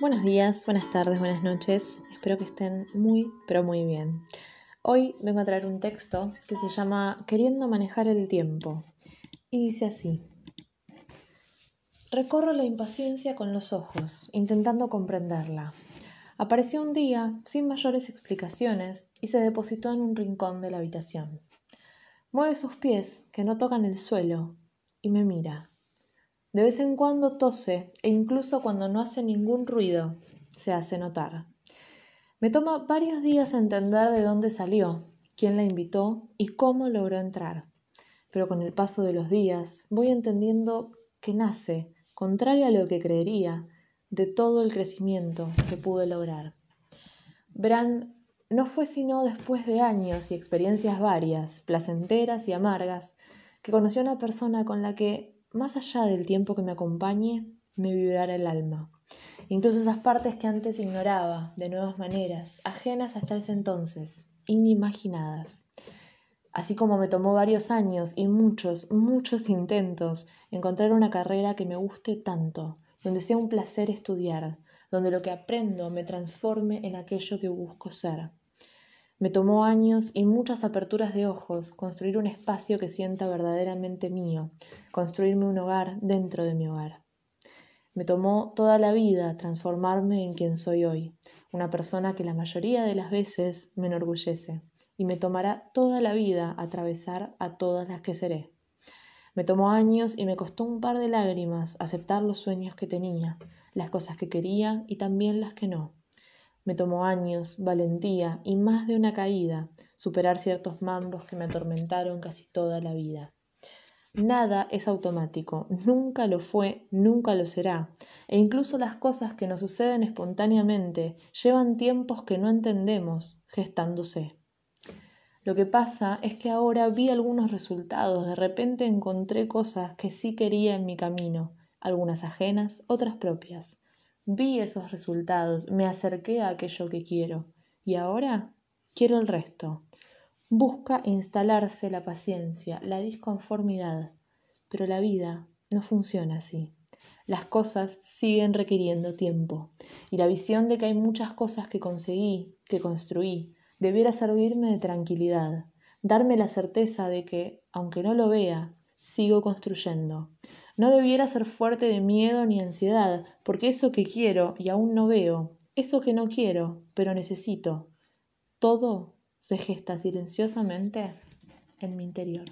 Buenos días, buenas tardes, buenas noches. Espero que estén muy, pero muy bien. Hoy vengo a traer un texto que se llama Queriendo manejar el tiempo. Y dice así. Recorro la impaciencia con los ojos, intentando comprenderla. Apareció un día, sin mayores explicaciones, y se depositó en un rincón de la habitación. Mueve sus pies, que no tocan el suelo, y me mira. De vez en cuando tose e incluso cuando no hace ningún ruido se hace notar. Me toma varios días entender de dónde salió, quién la invitó y cómo logró entrar. Pero con el paso de los días voy entendiendo que nace, contrario a lo que creería, de todo el crecimiento que pude lograr. Bran no fue sino después de años y experiencias varias, placenteras y amargas, que conoció a una persona con la que más allá del tiempo que me acompañe, me vibrará el alma. Incluso esas partes que antes ignoraba, de nuevas maneras, ajenas hasta ese entonces, inimaginadas. Así como me tomó varios años y muchos, muchos intentos encontrar una carrera que me guste tanto, donde sea un placer estudiar, donde lo que aprendo me transforme en aquello que busco ser. Me tomó años y muchas aperturas de ojos construir un espacio que sienta verdaderamente mío, construirme un hogar dentro de mi hogar. Me tomó toda la vida transformarme en quien soy hoy, una persona que la mayoría de las veces me enorgullece, y me tomará toda la vida atravesar a todas las que seré. Me tomó años y me costó un par de lágrimas aceptar los sueños que tenía, las cosas que quería y también las que no. Me tomó años, valentía y más de una caída superar ciertos mambos que me atormentaron casi toda la vida. Nada es automático, nunca lo fue, nunca lo será, e incluso las cosas que nos suceden espontáneamente llevan tiempos que no entendemos gestándose. Lo que pasa es que ahora vi algunos resultados, de repente encontré cosas que sí quería en mi camino, algunas ajenas, otras propias. Vi esos resultados, me acerqué a aquello que quiero y ahora quiero el resto. Busca instalarse la paciencia, la disconformidad, pero la vida no funciona así. Las cosas siguen requiriendo tiempo y la visión de que hay muchas cosas que conseguí, que construí, debiera servirme de tranquilidad, darme la certeza de que, aunque no lo vea, sigo construyendo. No debiera ser fuerte de miedo ni ansiedad, porque eso que quiero y aún no veo, eso que no quiero, pero necesito, todo se gesta silenciosamente en mi interior.